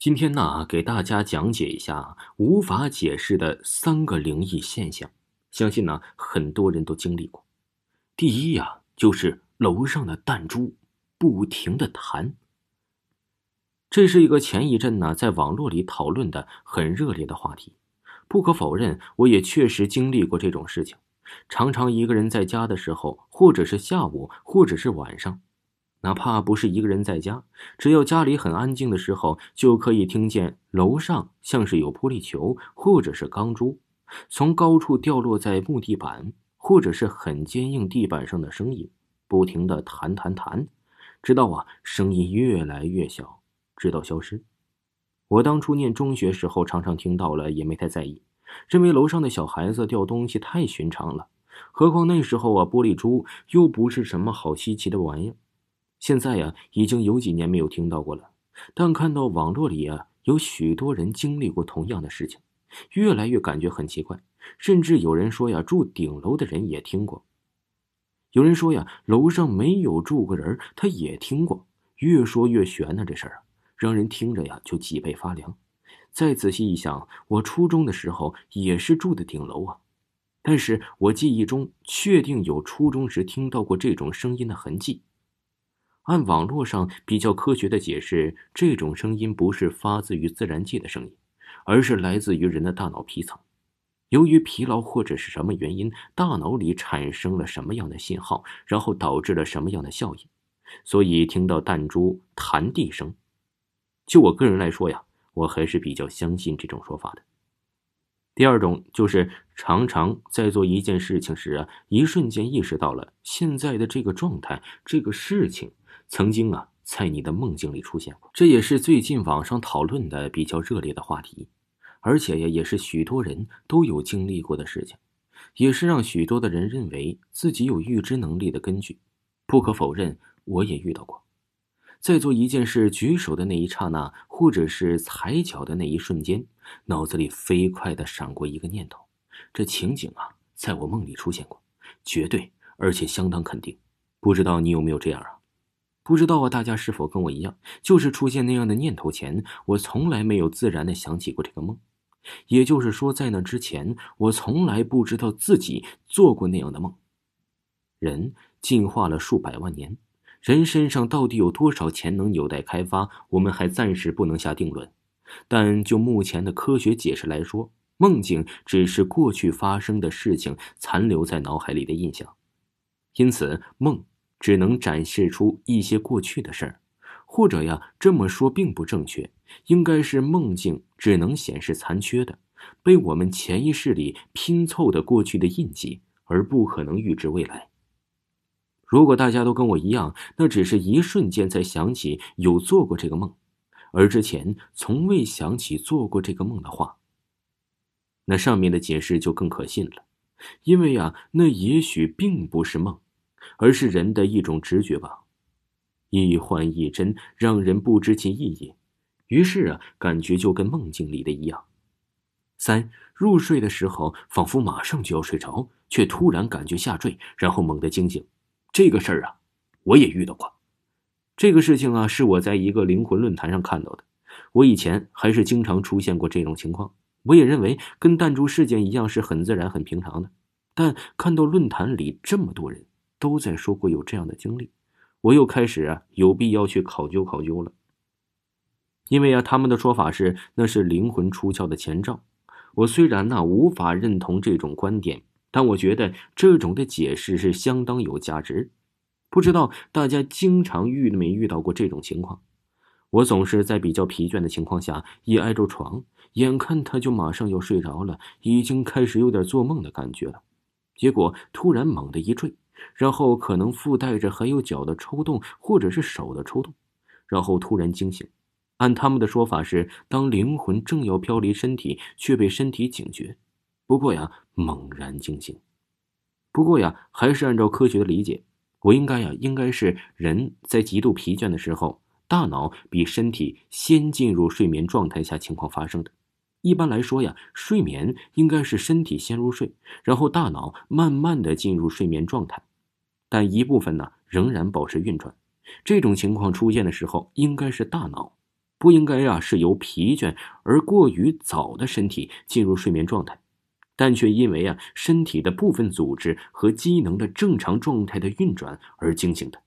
今天呢，给大家讲解一下无法解释的三个灵异现象，相信呢很多人都经历过。第一呀，就是楼上的弹珠不停的弹。这是一个前一阵呢在网络里讨论的很热烈的话题。不可否认，我也确实经历过这种事情。常常一个人在家的时候，或者是下午，或者是晚上。哪怕不是一个人在家，只要家里很安静的时候，就可以听见楼上像是有玻璃球或者是钢珠从高处掉落在木地板或者是很坚硬地板上的声音，不停的弹弹弹，直到啊声音越来越小，直到消失。我当初念中学时候，常常听到了，也没太在意，认为楼上的小孩子掉东西太寻常了。何况那时候啊，玻璃珠又不是什么好稀奇的玩意儿。现在呀，已经有几年没有听到过了，但看到网络里啊，有许多人经历过同样的事情，越来越感觉很奇怪。甚至有人说呀，住顶楼的人也听过。有人说呀，楼上没有住过人，他也听过。越说越悬呢，这事儿啊，让人听着呀就脊背发凉。再仔细一想，我初中的时候也是住的顶楼啊，但是我记忆中确定有初中时听到过这种声音的痕迹。按网络上比较科学的解释，这种声音不是发自于自然界的声音，而是来自于人的大脑皮层。由于疲劳或者是什么原因，大脑里产生了什么样的信号，然后导致了什么样的效应，所以听到弹珠弹地声。就我个人来说呀，我还是比较相信这种说法的。第二种就是常常在做一件事情时啊，一瞬间意识到了现在的这个状态，这个事情。曾经啊，在你的梦境里出现过，这也是最近网上讨论的比较热烈的话题，而且呀，也是许多人都有经历过的事情，也是让许多的人认为自己有预知能力的根据。不可否认，我也遇到过，在做一件事举手的那一刹那，或者是踩脚的那一瞬间，脑子里飞快的闪过一个念头，这情景啊，在我梦里出现过，绝对而且相当肯定。不知道你有没有这样啊？不知道啊，大家是否跟我一样，就是出现那样的念头前，我从来没有自然的想起过这个梦。也就是说，在那之前，我从来不知道自己做过那样的梦。人进化了数百万年，人身上到底有多少潜能有待开发，我们还暂时不能下定论。但就目前的科学解释来说，梦境只是过去发生的事情残留在脑海里的印象，因此梦。只能展示出一些过去的事儿，或者呀，这么说并不正确，应该是梦境只能显示残缺的，被我们潜意识里拼凑的过去的印记，而不可能预知未来。如果大家都跟我一样，那只是一瞬间才想起有做过这个梦，而之前从未想起做过这个梦的话，那上面的解释就更可信了，因为呀，那也许并不是梦。而是人的一种直觉吧，一幻一真，让人不知其意义。于是啊，感觉就跟梦境里的一样。三入睡的时候，仿佛马上就要睡着，却突然感觉下坠，然后猛地惊醒。这个事儿啊，我也遇到过。这个事情啊，是我在一个灵魂论坛上看到的。我以前还是经常出现过这种情况，我也认为跟弹珠事件一样是很自然、很平常的。但看到论坛里这么多人，都在说过有这样的经历，我又开始啊有必要去考究考究了。因为啊他们的说法是那是灵魂出窍的前兆。我虽然呢无法认同这种观点，但我觉得这种的解释是相当有价值。不知道大家经常遇没遇到过这种情况？我总是在比较疲倦的情况下一挨着床，眼看他就马上要睡着了，已经开始有点做梦的感觉了，结果突然猛地一坠。然后可能附带着还有脚的抽动，或者是手的抽动，然后突然惊醒，按他们的说法是，当灵魂正要飘离身体，却被身体警觉，不过呀，猛然惊醒。不过呀，还是按照科学的理解，我应该呀，应该是人在极度疲倦的时候，大脑比身体先进入睡眠状态下情况发生的。一般来说呀，睡眠应该是身体先入睡，然后大脑慢慢的进入睡眠状态，但一部分呢仍然保持运转。这种情况出现的时候，应该是大脑。不应该啊，是由疲倦而过于早的身体进入睡眠状态，但却因为啊身体的部分组织和机能的正常状态的运转而惊醒的。